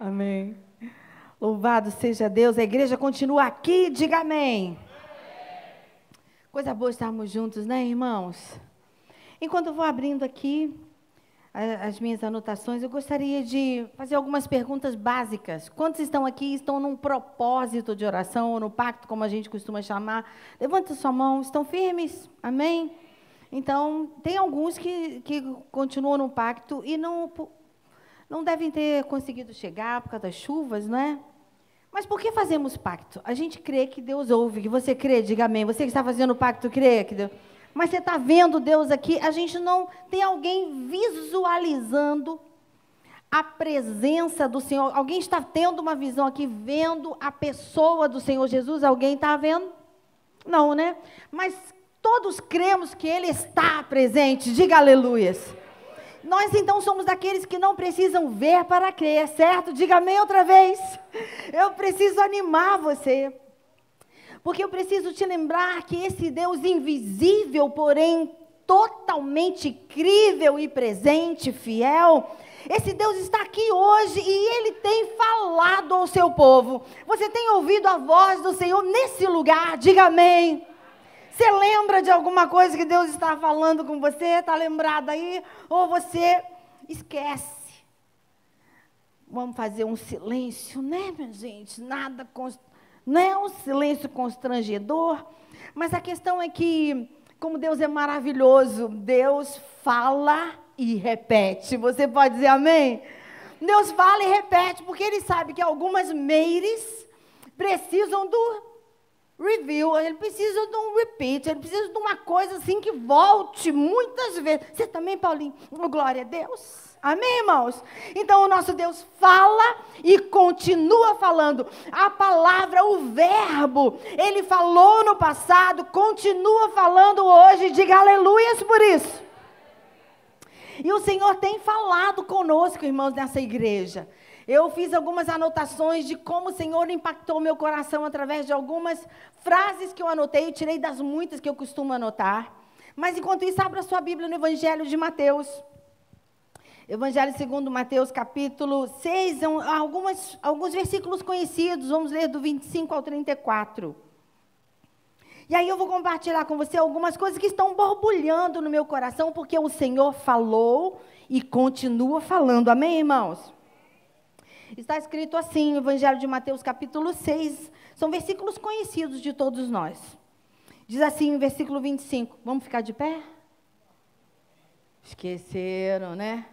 Amém. Louvado seja Deus. A igreja continua aqui, diga amém. Coisa boa estarmos juntos, né, irmãos? Enquanto eu vou abrindo aqui as minhas anotações, eu gostaria de fazer algumas perguntas básicas. Quantos estão aqui estão num propósito de oração, ou no pacto, como a gente costuma chamar? Levanta sua mão, estão firmes? Amém? Então, tem alguns que, que continuam no pacto e não, não devem ter conseguido chegar por causa das chuvas, não é? Mas por que fazemos pacto? A gente crê que Deus ouve, que você crê, diga amém. Você que está fazendo pacto, crê que Deus... Mas você está vendo Deus aqui, a gente não tem alguém visualizando a presença do Senhor. Alguém está tendo uma visão aqui, vendo a pessoa do Senhor Jesus? Alguém está vendo? Não, né? Mas todos cremos que Ele está presente. Diga aleluias. Nós então somos daqueles que não precisam ver para crer, certo? Diga amém outra vez. Eu preciso animar você. Porque eu preciso te lembrar que esse Deus invisível, porém totalmente crível e presente, fiel, esse Deus está aqui hoje e ele tem falado ao seu povo. Você tem ouvido a voz do Senhor nesse lugar? Diga amém. Você lembra de alguma coisa que Deus está falando com você? Está lembrado aí? Ou você esquece? Vamos fazer um silêncio, né, minha gente? Nada, não é um silêncio constrangedor, mas a questão é que, como Deus é maravilhoso, Deus fala e repete. Você pode dizer amém? Deus fala e repete, porque Ele sabe que algumas meires precisam do review, ele precisa de um repeat, ele precisa de uma coisa assim que volte muitas vezes. Você também, Paulinho? Glória a Deus. Amém, irmãos? Então o nosso Deus fala e continua falando. A palavra, o verbo, ele falou no passado, continua falando hoje. Diga aleluias por isso. E o Senhor tem falado conosco, irmãos, nessa igreja. Eu fiz algumas anotações de como o Senhor impactou meu coração através de algumas frases que eu anotei, tirei das muitas que eu costumo anotar. Mas enquanto isso, abra sua Bíblia no Evangelho de Mateus. Evangelho segundo Mateus, capítulo 6, algumas, alguns versículos conhecidos, vamos ler do 25 ao 34. E aí eu vou compartilhar com você algumas coisas que estão borbulhando no meu coração, porque o Senhor falou e continua falando. Amém, irmãos? Está escrito assim no Evangelho de Mateus, capítulo 6. São versículos conhecidos de todos nós. Diz assim, no versículo 25. Vamos ficar de pé? Esqueceram, né?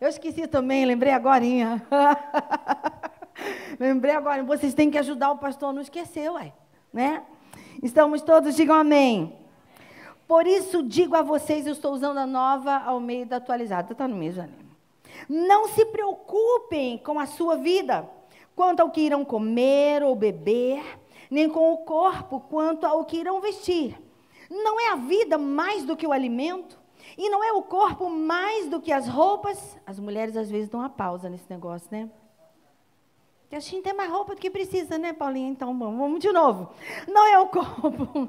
Eu esqueci também, lembrei agora. lembrei agora. Vocês têm que ajudar o pastor a não esquecer, ué. Né? Estamos todos, digam amém. Por isso digo a vocês, eu estou usando a nova ao meio da atualizada. Está no mesmo, né? Não se preocupem com a sua vida, quanto ao que irão comer ou beber, nem com o corpo, quanto ao que irão vestir. Não é a vida mais do que o alimento? E não é o corpo mais do que as roupas? As mulheres às vezes dão uma pausa nesse negócio, né? Porque a gente tem mais roupa do que precisa, né, Paulinha? Então, vamos de novo. Não é o corpo.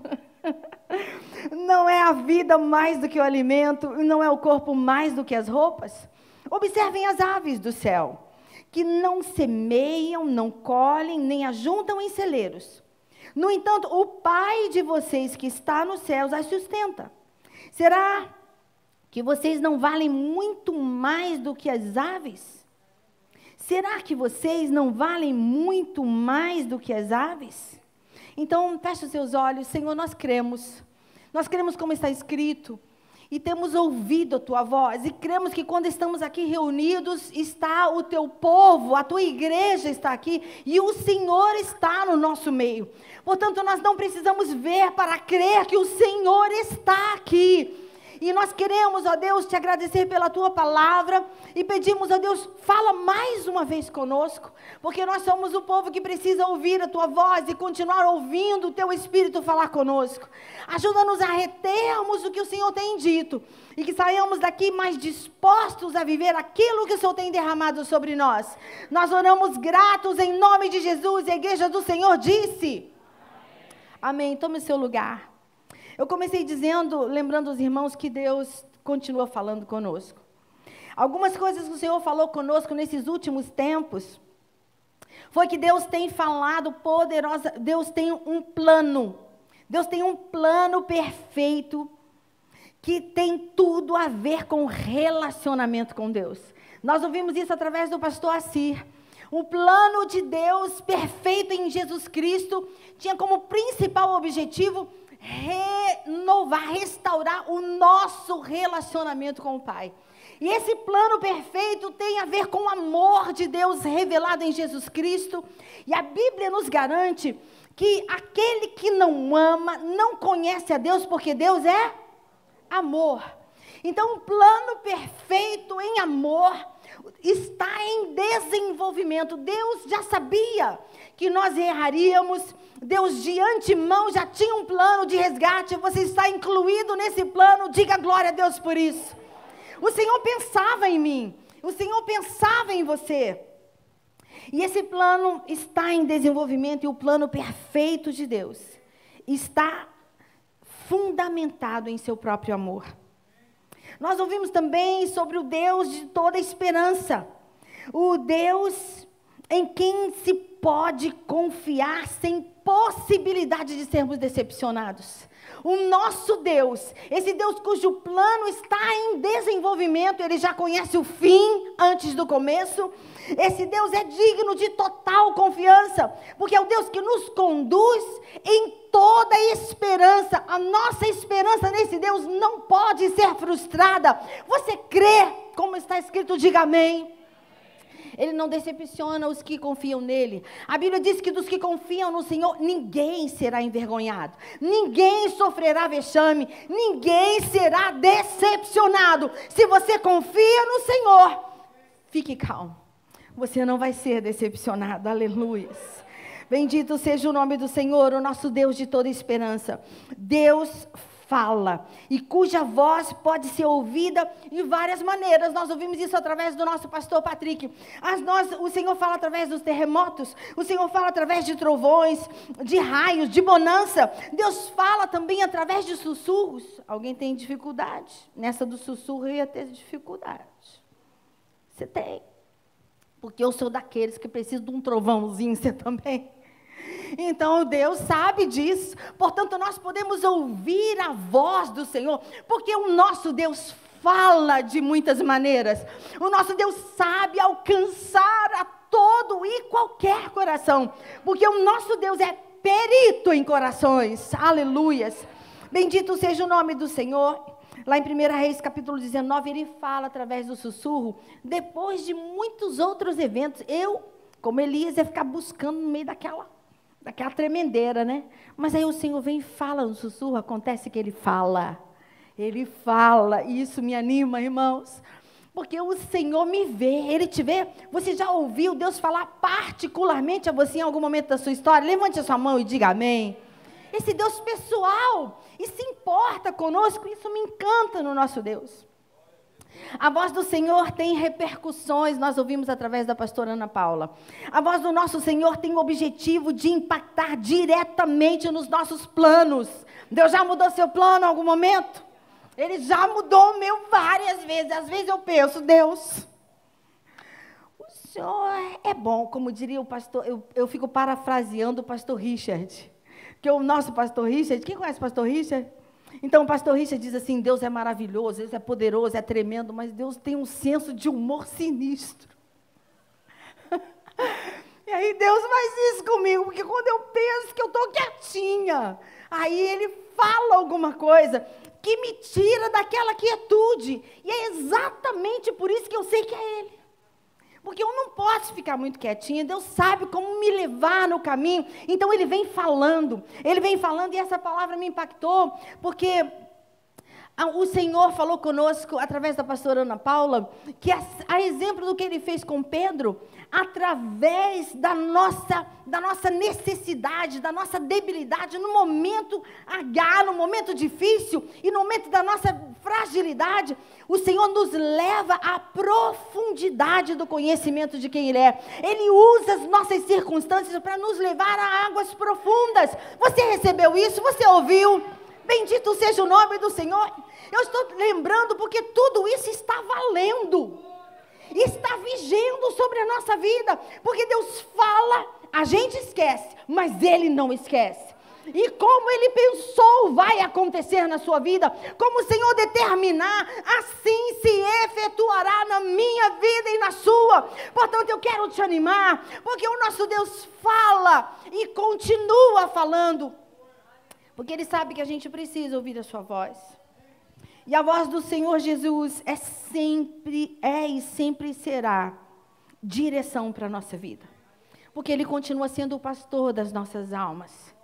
não é a vida mais do que o alimento. Não é o corpo mais do que as roupas. Observem as aves do céu, que não semeiam, não colhem, nem ajuntam em celeiros. No entanto, o Pai de vocês que está nos céus as sustenta. Será que vocês não valem muito mais do que as aves? Será que vocês não valem muito mais do que as aves? Então, feche os seus olhos, Senhor, nós cremos. Nós cremos como está escrito e temos ouvido a tua voz e cremos que quando estamos aqui reunidos está o teu povo, a tua igreja está aqui e o Senhor está no nosso meio. Portanto, nós não precisamos ver para crer que o Senhor está aqui. E nós queremos, ó Deus, te agradecer pela tua palavra e pedimos, ó Deus, fala mais uma vez conosco, porque nós somos o povo que precisa ouvir a tua voz e continuar ouvindo o teu espírito falar conosco. Ajuda-nos a retermos o que o Senhor tem dito e que saiamos daqui mais dispostos a viver aquilo que o Senhor tem derramado sobre nós. Nós oramos gratos em nome de Jesus e a igreja do Senhor disse: Amém. Amém. Tome seu lugar. Eu comecei dizendo, lembrando os irmãos, que Deus continua falando conosco. Algumas coisas que o Senhor falou conosco nesses últimos tempos, foi que Deus tem falado poderosa, Deus tem um plano. Deus tem um plano perfeito que tem tudo a ver com relacionamento com Deus. Nós ouvimos isso através do pastor Assir. O plano de Deus perfeito em Jesus Cristo tinha como principal objetivo renovar, restaurar o nosso relacionamento com o Pai. E esse plano perfeito tem a ver com o amor de Deus revelado em Jesus Cristo. E a Bíblia nos garante que aquele que não ama não conhece a Deus, porque Deus é amor. Então, o plano perfeito em amor está em desenvolvimento. Deus já sabia que nós erraríamos. Deus de antemão já tinha um plano de resgate. Você está incluído nesse plano. Diga glória a Deus por isso. O Senhor pensava em mim. O Senhor pensava em você. E esse plano está em desenvolvimento e o plano perfeito de Deus está fundamentado em seu próprio amor. Nós ouvimos também sobre o Deus de toda esperança, o Deus em quem se pode confiar sem possibilidade de sermos decepcionados. O nosso Deus, esse Deus cujo plano está em desenvolvimento, ele já conhece o fim antes do começo. Esse Deus é digno de total confiança, porque é o Deus que nos conduz em toda esperança. A nossa esperança nesse Deus não pode ser frustrada. Você crê, como está escrito, diga amém. Ele não decepciona os que confiam nele. A Bíblia diz que dos que confiam no Senhor, ninguém será envergonhado, ninguém sofrerá vexame, ninguém será decepcionado. Se você confia no Senhor, fique calmo. Você não vai ser decepcionado. Aleluia. Bendito seja o nome do Senhor, o nosso Deus de toda esperança. Deus fala e cuja voz pode ser ouvida de várias maneiras. Nós ouvimos isso através do nosso pastor Patrick. As nós, o Senhor fala através dos terremotos, o Senhor fala através de trovões, de raios, de bonança. Deus fala também através de sussurros. Alguém tem dificuldade? Nessa do sussurro eu ia ter dificuldade. Você tem. Porque eu sou daqueles que precisam de um trovãozinho, você também. Então Deus sabe disso. Portanto, nós podemos ouvir a voz do Senhor, porque o nosso Deus fala de muitas maneiras. O nosso Deus sabe alcançar a todo e qualquer coração, porque o nosso Deus é perito em corações. Aleluias. Bendito seja o nome do Senhor. Lá em 1 Reis, capítulo 19, ele fala através do sussurro, depois de muitos outros eventos. Eu, como Elias, ia ficar buscando no meio daquela daquela tremendeira, né? Mas aí o Senhor vem e fala no sussurro, acontece que ele fala. Ele fala, e isso me anima, irmãos. Porque o Senhor me vê, Ele te vê. Você já ouviu Deus falar particularmente a você em algum momento da sua história? Levante a sua mão e diga amém. Esse Deus pessoal, e se importa conosco, isso me encanta no nosso Deus. A voz do Senhor tem repercussões, nós ouvimos através da pastora Ana Paula. A voz do nosso Senhor tem o objetivo de impactar diretamente nos nossos planos. Deus já mudou seu plano em algum momento? Ele já mudou o meu várias vezes. Às vezes eu penso, Deus, o Senhor é bom, como diria o pastor, eu, eu fico parafraseando o pastor Richard. Que o nosso pastor Richard, quem conhece o pastor Richard? Então o pastor Richard diz assim: Deus é maravilhoso, Deus é poderoso, é tremendo, mas Deus tem um senso de humor sinistro. e aí Deus faz isso comigo, porque quando eu penso que eu estou quietinha, aí Ele fala alguma coisa que me tira daquela quietude. E é exatamente por isso que eu sei que é Ele. Posso ficar muito quietinha, Deus sabe como me levar no caminho. Então ele vem falando, ele vem falando e essa palavra me impactou, porque o Senhor falou conosco através da pastora Ana Paula, que a, a, exemplo do que ele fez com Pedro, através da nossa, da nossa necessidade, da nossa debilidade, no momento H, no momento difícil e no momento da nossa fragilidade, o Senhor nos leva à profundidade do conhecimento de quem Ele é. Ele usa as nossas circunstâncias para nos levar a águas profundas. Você recebeu isso? Você ouviu? Bendito seja o nome do Senhor. Eu estou lembrando porque tudo isso está valendo. Está vigendo sobre a nossa vida, porque Deus fala, a gente esquece, mas Ele não esquece. E como Ele pensou vai acontecer na sua vida, como o Senhor determinar, assim se efetuará na minha vida e na sua. Portanto, eu quero te animar, porque o nosso Deus fala e continua falando, porque Ele sabe que a gente precisa ouvir a Sua voz. E a voz do Senhor Jesus é sempre, é e sempre será direção para a nossa vida. Porque Ele continua sendo o pastor das nossas almas.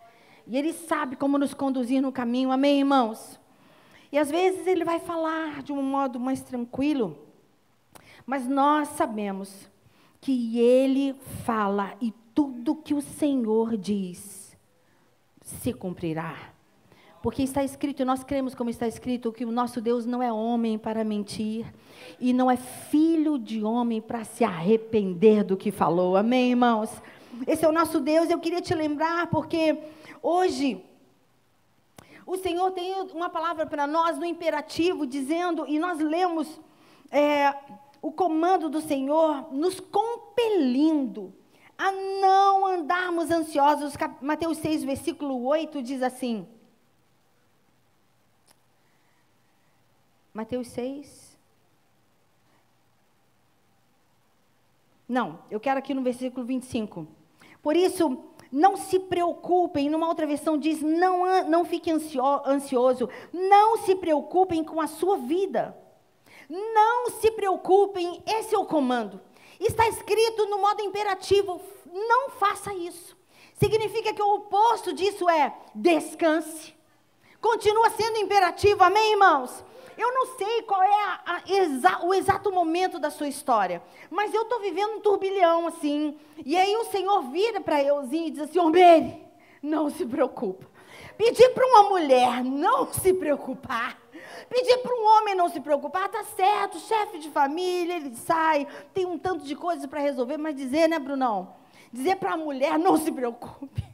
E Ele sabe como nos conduzir no caminho, amém, irmãos? E às vezes Ele vai falar de um modo mais tranquilo, mas nós sabemos que Ele fala e tudo que o Senhor diz se cumprirá. Porque está escrito, e nós cremos como está escrito, que o nosso Deus não é homem para mentir, e não é filho de homem para se arrepender do que falou. Amém, irmãos? Esse é o nosso Deus. Eu queria te lembrar, porque hoje o Senhor tem uma palavra para nós no imperativo, dizendo, e nós lemos é, o comando do Senhor nos compelindo a não andarmos ansiosos. Mateus 6, versículo 8 diz assim. Mateus 6. Não, eu quero aqui no versículo 25. Por isso, não se preocupem, numa outra versão diz: não, não fique ansioso, não se preocupem com a sua vida. Não se preocupem, esse é o comando. Está escrito no modo imperativo: não faça isso. Significa que o oposto disso é descanse. Continua sendo imperativo, amém, irmãos? Eu não sei qual é a, a, exa, o exato momento da sua história, mas eu estou vivendo um turbilhão assim. E aí o Senhor vira para euzinho e diz assim: Mary, não se preocupa. Pedir para uma mulher não se preocupar. Pedir para um homem não se preocupar, tá certo, chefe de família, ele sai, tem um tanto de coisas para resolver, mas dizer, né, Brunão? Dizer para a mulher não se preocupe.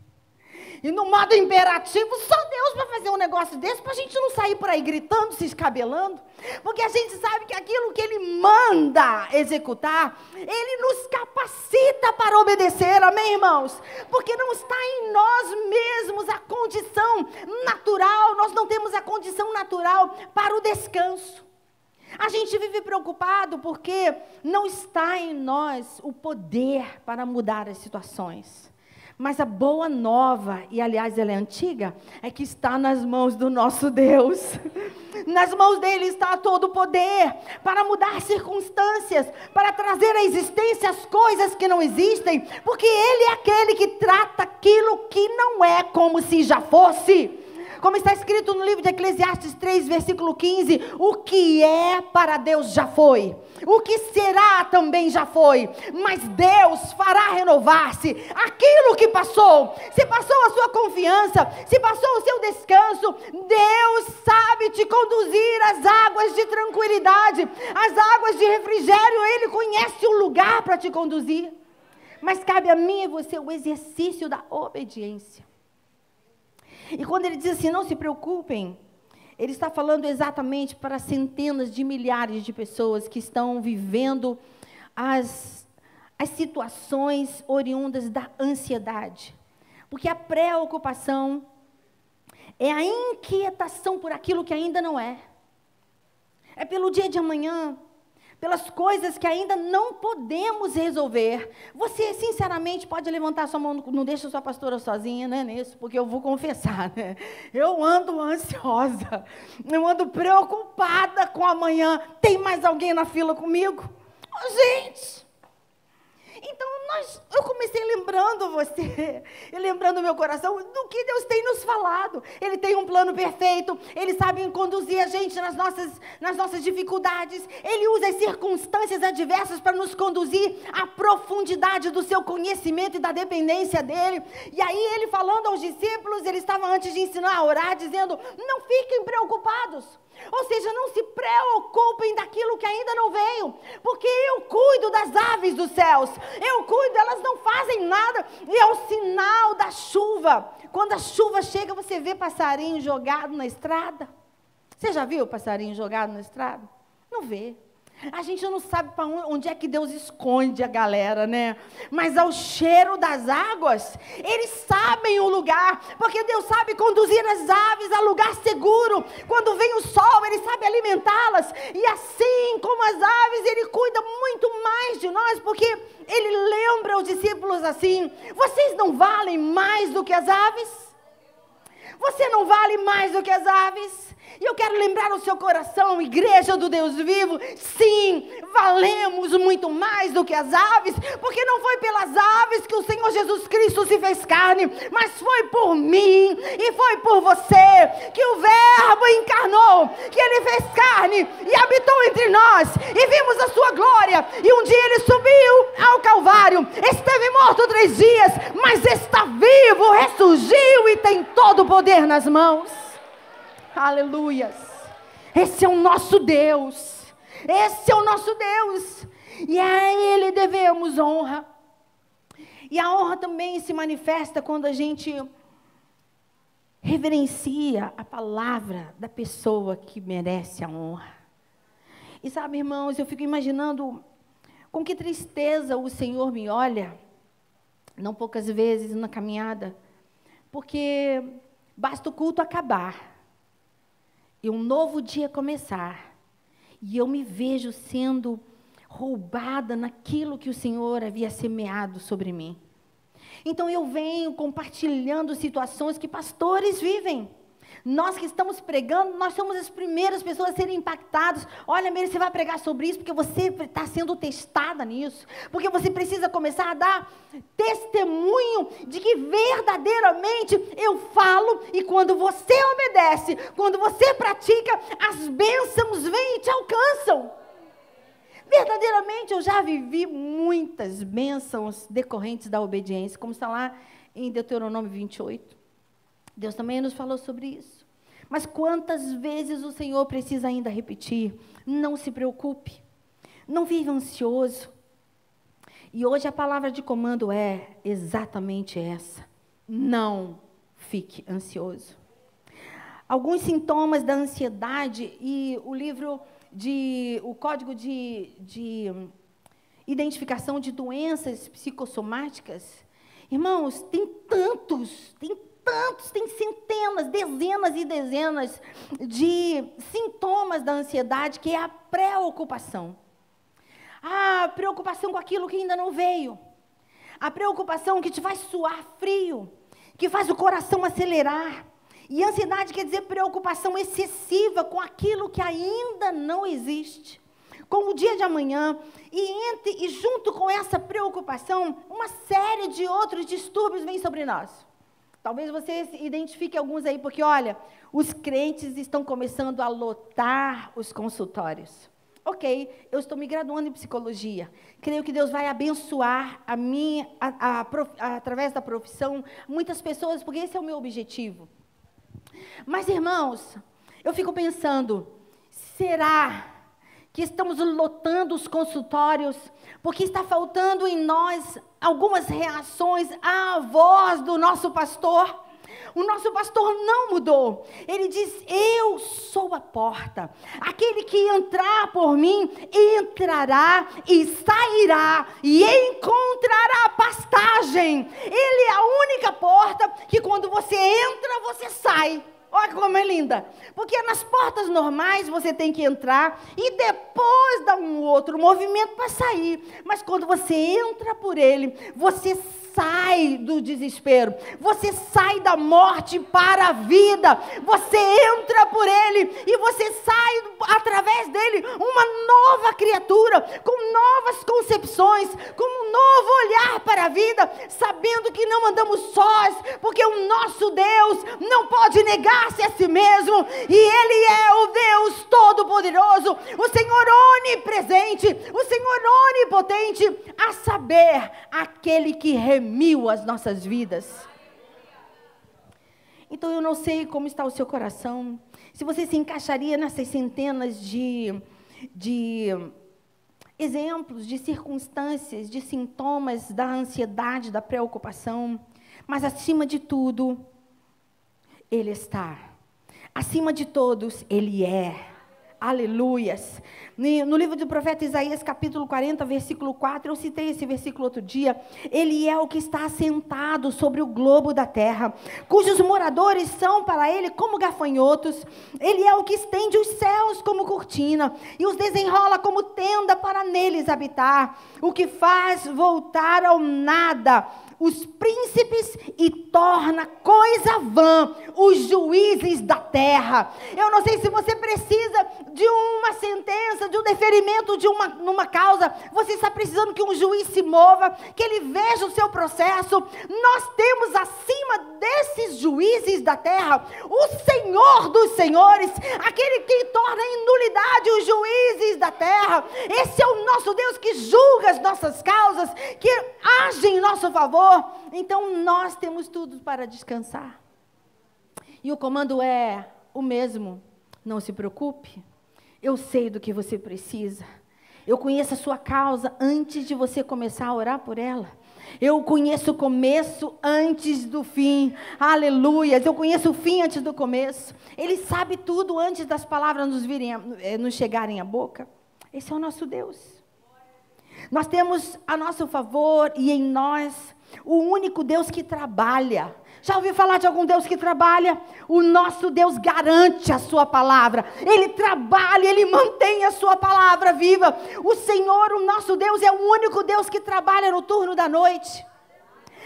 E no modo imperativo, só Deus para fazer um negócio desse, para a gente não sair por aí gritando, se escabelando. Porque a gente sabe que aquilo que Ele manda executar, Ele nos capacita para obedecer, amém, irmãos? Porque não está em nós mesmos a condição natural, nós não temos a condição natural para o descanso. A gente vive preocupado porque não está em nós o poder para mudar as situações. Mas a boa nova, e aliás ela é antiga, é que está nas mãos do nosso Deus. Nas mãos dele está todo o poder para mudar circunstâncias, para trazer à existência as coisas que não existem, porque ele é aquele que trata aquilo que não é como se já fosse como está escrito no livro de Eclesiastes 3, versículo 15: o que é para Deus já foi, o que será também já foi, mas Deus fará renovar-se aquilo que passou. Se passou a sua confiança, se passou o seu descanso, Deus sabe te conduzir às águas de tranquilidade, às águas de refrigério, Ele conhece o lugar para te conduzir. Mas cabe a mim e você o exercício da obediência. E quando ele diz assim, não se preocupem, ele está falando exatamente para centenas de milhares de pessoas que estão vivendo as, as situações oriundas da ansiedade. Porque a preocupação é a inquietação por aquilo que ainda não é. É pelo dia de amanhã, pelas coisas que ainda não podemos resolver. Você, sinceramente, pode levantar sua mão, não deixa sua pastora sozinha, né, nisso, porque eu vou confessar, né? Eu ando ansiosa, eu ando preocupada com amanhã. Tem mais alguém na fila comigo? Oh, gente! Então, nós, eu comecei lembrando você, lembrando meu coração do que Deus tem nos falado. Ele tem um plano perfeito, Ele sabe conduzir a gente nas nossas, nas nossas dificuldades. Ele usa as circunstâncias adversas para nos conduzir à profundidade do seu conhecimento e da dependência dEle. E aí, Ele falando aos discípulos, Ele estava antes de ensinar a orar, dizendo: Não fiquem preocupados. Ou seja, não se preocupem daquilo que ainda não veio, porque eu cuido das aves dos céus, eu cuido, elas não fazem nada, e é o sinal da chuva. Quando a chuva chega, você vê passarinho jogado na estrada. Você já viu passarinho jogado na estrada? Não vê. A gente não sabe para onde é que Deus esconde a galera, né? Mas ao cheiro das águas, eles sabem o lugar, porque Deus sabe conduzir as aves a lugar seguro. Quando vem o sol, Ele sabe alimentá-las. E assim como as aves, Ele cuida muito mais de nós, porque Ele lembra os discípulos assim: vocês não valem mais do que as aves? Você não vale mais do que as aves? E eu quero lembrar o seu coração, igreja do Deus vivo, sim, valemos muito mais do que as aves, porque não foi pelas aves que o Senhor Jesus Cristo se fez carne, mas foi por mim e foi por você que o Verbo encarnou, que ele fez carne e habitou entre nós, e vimos a sua glória. E um dia ele subiu ao Calvário, esteve morto três dias, mas está vivo, ressurgiu e tem todo o poder nas mãos. Aleluias. Esse é o nosso Deus. Esse é o nosso Deus. E a Ele devemos honra. E a honra também se manifesta quando a gente reverencia a palavra da pessoa que merece a honra. E sabe, irmãos, eu fico imaginando com que tristeza o Senhor me olha, não poucas vezes na caminhada, porque basta o culto acabar e um novo dia começar, e eu me vejo sendo roubada naquilo que o Senhor havia semeado sobre mim. Então eu venho compartilhando situações que pastores vivem. Nós que estamos pregando, nós somos as primeiras pessoas a serem impactadas. Olha, Meire, você vai pregar sobre isso porque você está sendo testada nisso. Porque você precisa começar a dar testemunho de que verdadeiramente eu falo e quando você obedece, quando você pratica, as bênçãos vêm e te alcançam. Verdadeiramente eu já vivi muitas bênçãos decorrentes da obediência, como está lá em Deuteronômio 28. Deus também nos falou sobre isso. Mas quantas vezes o Senhor precisa ainda repetir? Não se preocupe. Não viva ansioso. E hoje a palavra de comando é exatamente essa. Não fique ansioso. Alguns sintomas da ansiedade e o livro de o código de, de identificação de doenças psicossomáticas, irmãos, tem tantos, tem tantos, tem centenas, dezenas e dezenas de sintomas da ansiedade, que é a preocupação. A preocupação com aquilo que ainda não veio. A preocupação que te faz suar frio, que faz o coração acelerar. E ansiedade quer dizer preocupação excessiva com aquilo que ainda não existe. Com o dia de amanhã, e, entre, e junto com essa preocupação, uma série de outros distúrbios vem sobre nós. Talvez você identifique alguns aí, porque olha, os crentes estão começando a lotar os consultórios. Ok, eu estou me graduando em psicologia. Creio que Deus vai abençoar a mim, a, a, a, através da profissão, muitas pessoas, porque esse é o meu objetivo. Mas, irmãos, eu fico pensando, será que estamos lotando os consultórios porque está faltando em nós algumas reações à voz do nosso pastor. O nosso pastor não mudou. Ele diz: Eu sou a porta. Aquele que entrar por mim, entrará e sairá e encontrará pastagem. Ele é a única porta que quando você entra, você sai. Olha como é linda. Porque nas portas normais você tem que entrar e depois dar um outro movimento para sair. Mas quando você entra por ele, você sai do desespero, você sai da morte para a vida, você entra por ele e você sai através dele uma nova criatura, com novas concepções, com um novo olhar para a vida, sabendo que não andamos sós, porque o nosso Deus não pode negar-se a si mesmo, e ele é o Deus todo-poderoso, o Senhor onipresente, o Senhor onipotente, a saber, aquele que remiu as nossas vidas. Então eu não sei como está o seu coração, se você se encaixaria nessas centenas de, de exemplos, de circunstâncias, de sintomas da ansiedade, da preocupação, mas acima de tudo, Ele está. Acima de todos, Ele é. Aleluias. No livro do profeta Isaías, capítulo 40, versículo 4, eu citei esse versículo outro dia. Ele é o que está assentado sobre o globo da terra, cujos moradores são para ele como gafanhotos. Ele é o que estende os céus como cortina e os desenrola como tenda para neles habitar, o que faz voltar ao nada os príncipes e torna coisa vã os juízes da terra. Eu não sei se você precisa de uma sentença, de um deferimento de uma numa causa, você está precisando que um juiz se mova, que ele veja o seu processo. Nós temos acima desses juízes da terra o Senhor dos senhores, aquele que torna em nulidade os juízes da terra. Esse é o nosso Deus que julga as nossas causas, que age em nosso favor. Então nós temos tudo para descansar. E o comando é o mesmo. Não se preocupe. Eu sei do que você precisa. Eu conheço a sua causa antes de você começar a orar por ela. Eu conheço o começo antes do fim. Aleluias. Eu conheço o fim antes do começo. Ele sabe tudo antes das palavras nos, virem, eh, nos chegarem à boca. Esse é o nosso Deus. Nós temos a nosso favor e em nós o único Deus que trabalha. Já ouviu falar de algum Deus que trabalha? O nosso Deus garante a sua palavra. Ele trabalha, ele mantém a sua palavra viva. O Senhor, o nosso Deus, é o único Deus que trabalha no turno da noite.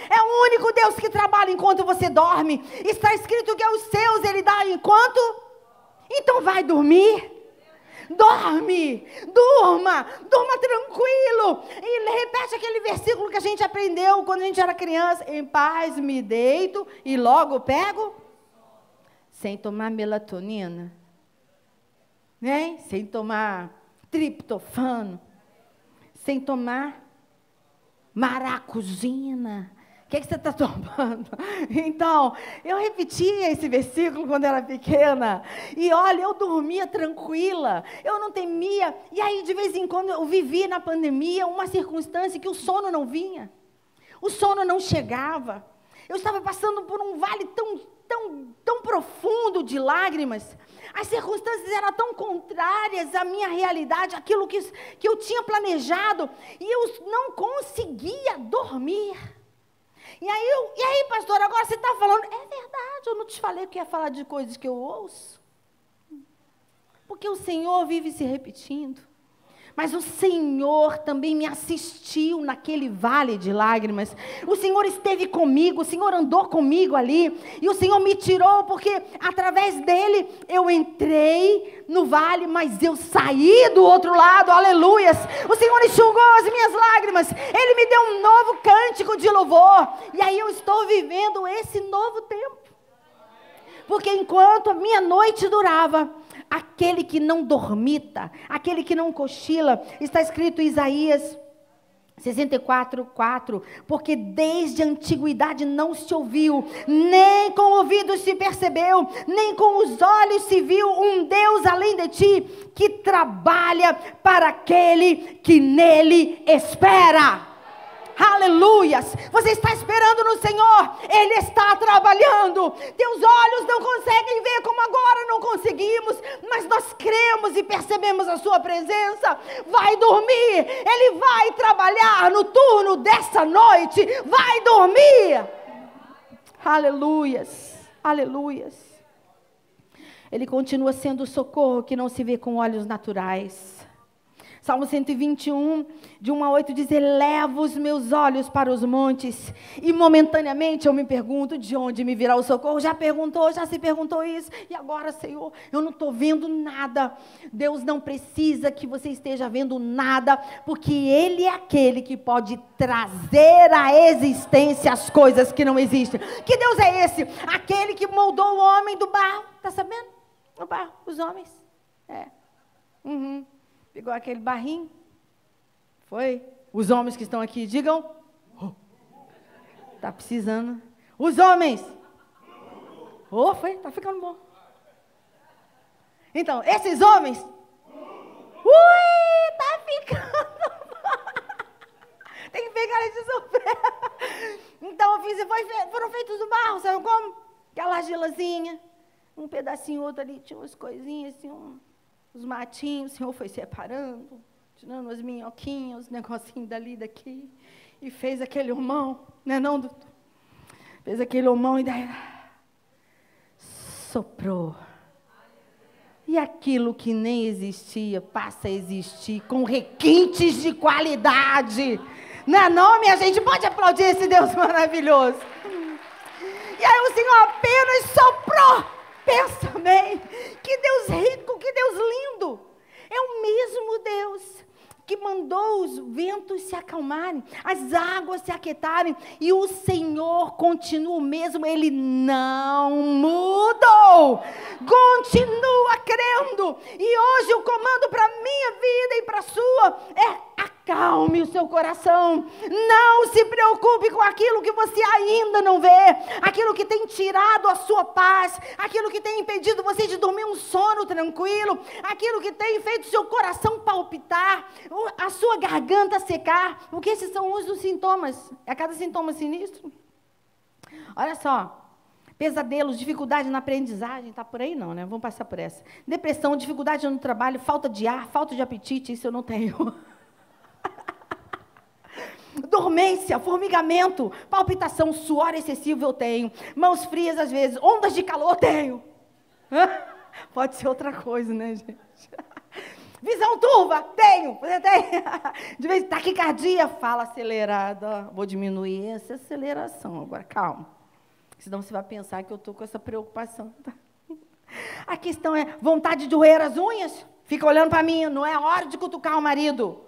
É o único Deus que trabalha enquanto você dorme. Está escrito que aos seus ele dá enquanto. Então vai dormir. Dorme, durma, durma tranquilo. E repete aquele versículo que a gente aprendeu quando a gente era criança: em paz me deito e logo pego. Sem tomar melatonina, né? sem tomar triptofano, sem tomar maracujina que, que você está tomando? Então, eu repetia esse versículo quando era pequena. E olha, eu dormia tranquila, eu não temia. E aí, de vez em quando, eu vivia na pandemia uma circunstância que o sono não vinha, o sono não chegava. Eu estava passando por um vale tão, tão, tão profundo de lágrimas. As circunstâncias eram tão contrárias à minha realidade, aquilo que, que eu tinha planejado, e eu não conseguia dormir. E aí, eu, e aí, pastor, agora você está falando. É verdade, eu não te falei que ia falar de coisas que eu ouço. Porque o Senhor vive se repetindo. Mas o Senhor também me assistiu naquele vale de lágrimas. O Senhor esteve comigo, o Senhor andou comigo ali. E o Senhor me tirou, porque através dele eu entrei no vale, mas eu saí do outro lado, aleluias. O Senhor enxugou as minhas lágrimas. Ele me deu um novo cântico de louvor. E aí eu estou vivendo esse novo tempo. Porque enquanto a minha noite durava, aquele que não dormita, aquele que não cochila. Está escrito em Isaías 64, 4. Porque desde a antiguidade não se ouviu, nem com ouvidos se percebeu, nem com os olhos se viu um Deus além de ti, que trabalha para aquele que nele espera. Aleluias. Você está esperando no Senhor, Ele está trabalhando. Teus olhos não conseguem ver como agora não conseguimos, mas nós cremos e percebemos a Sua presença. Vai dormir, Ele vai trabalhar no turno dessa noite. Vai dormir. Aleluias, aleluias. Ele continua sendo o socorro que não se vê com olhos naturais. Salmo 121, de 1 a 8, diz: Eleva os meus olhos para os montes, e momentaneamente eu me pergunto de onde me virá o socorro. Já perguntou, já se perguntou isso, e agora, Senhor, eu não estou vendo nada. Deus não precisa que você esteja vendo nada, porque Ele é aquele que pode trazer à existência as coisas que não existem. Que Deus é esse? Aquele que moldou o homem do barro, está sabendo? O barro, os homens. É. Uhum. Pegou aquele barrinho. Foi? Os homens que estão aqui, digam. Está precisando. Os homens. Oh, foi? Está ficando bom. Então, esses homens. Ui, tá ficando Tem que pegar eles de surpresa. Então, eu fiz, foi, foram feitos do barro, sabe como? Aquela argilazinha. Um pedacinho outro ali, tinha umas coisinhas assim, um os matinhos, o Senhor foi separando, tirando as minhoquinhas, os negocinhos dali daqui, e fez aquele homão, né não, doutor? Fez aquele homão e daí soprou. E aquilo que nem existia passa a existir com requintes de qualidade. Não é não, minha gente? Pode aplaudir esse Deus maravilhoso. E aí o Senhor apenas soprou. Pensa bem. Que Deus rico, que Deus lindo. É o mesmo Deus que mandou os ventos se acalmarem, as águas se aquietarem, e o Senhor continua o mesmo, ele não mudou, continua crendo, e hoje o comando para minha vida e para a sua é Acalme o seu coração. Não se preocupe com aquilo que você ainda não vê, aquilo que tem tirado a sua paz, aquilo que tem impedido você de dormir um sono tranquilo, aquilo que tem feito seu coração palpitar, a sua garganta secar, porque esses são os sintomas. É cada sintoma sinistro. Olha só, Pesadelos, dificuldade na aprendizagem, está por aí não, né? Vamos passar por essa. Depressão, dificuldade no trabalho, falta de ar, falta de apetite, isso eu não tenho. dormência, formigamento, palpitação, suor excessivo eu tenho, mãos frias às vezes, ondas de calor eu tenho. Pode ser outra coisa, né, gente? Visão turva, tenho. Você tem? De vez taquicardia, fala acelerada. Vou diminuir essa aceleração agora, calma. Senão você vai pensar que eu estou com essa preocupação. Tá? A questão é vontade de roer as unhas. Fica olhando para mim, não é hora de cutucar o marido.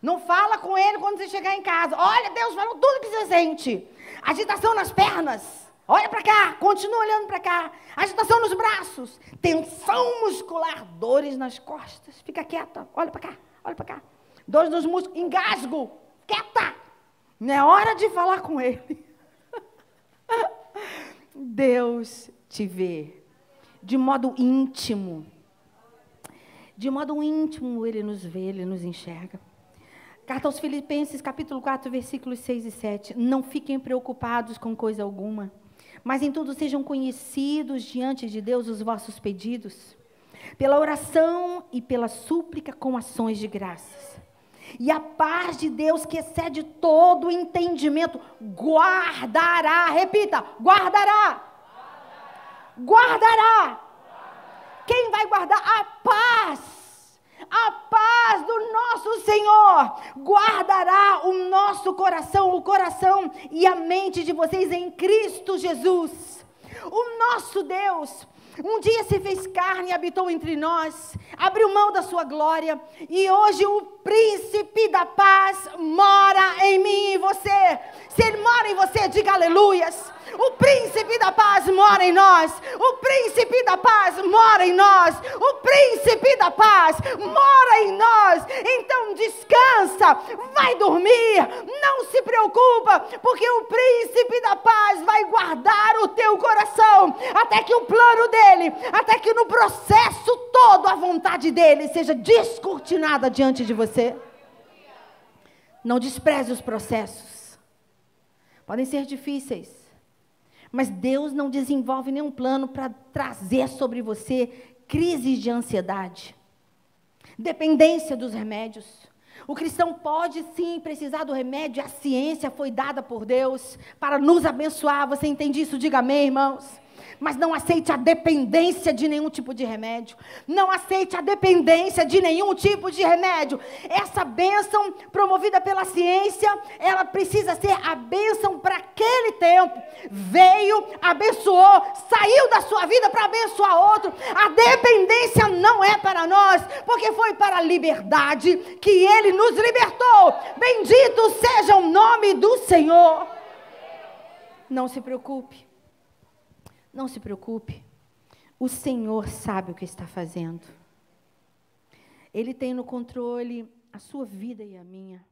Não fala com ele quando você chegar em casa. Olha, Deus falou tudo que você sente. Agitação nas pernas. Olha para cá, continua olhando para cá. Agitação nos braços. Tensão muscular, dores nas costas. Fica quieta. Olha para cá, olha para cá. Dores nos músculos, engasgo. Quieta. Não é hora de falar com ele. Deus te vê de modo íntimo. De modo íntimo ele nos vê, ele nos enxerga. Carta aos Filipenses, capítulo 4, versículos 6 e 7. Não fiquem preocupados com coisa alguma, mas em tudo sejam conhecidos diante de Deus os vossos pedidos, pela oração e pela súplica com ações de graças. E a paz de Deus, que excede todo o entendimento, guardará, repita, guardará. Guardará. guardará. Quem vai guardar? A paz a paz do nosso Senhor guardará o nosso coração, o coração e a mente de vocês em Cristo Jesus. O nosso Deus um dia se fez carne e habitou entre nós, abriu mão da sua glória, e hoje o príncipe da paz mora em mim e você. Se ele mora em você, diga aleluias. O príncipe da paz mora em nós. O príncipe da paz mora em nós. O príncipe da paz mora em nós. Então descansa, vai dormir, não se preocupa, porque o príncipe da paz vai guardar o teu coração até que o plano dele, até que no processo todo a vontade dele seja descortinada diante de você. Não despreze os processos. Podem ser difíceis. Mas Deus não desenvolve nenhum plano para trazer sobre você crises de ansiedade, dependência dos remédios. O cristão pode sim precisar do remédio, a ciência foi dada por Deus para nos abençoar. Você entende isso? Diga amém, irmãos mas não aceite a dependência de nenhum tipo de remédio. Não aceite a dependência de nenhum tipo de remédio. Essa bênção promovida pela ciência, ela precisa ser a bênção para aquele tempo. Veio, abençoou, saiu da sua vida para abençoar outro. A dependência não é para nós, porque foi para a liberdade que ele nos libertou. Bendito seja o nome do Senhor. Não se preocupe. Não se preocupe, o Senhor sabe o que está fazendo. Ele tem no controle a sua vida e a minha.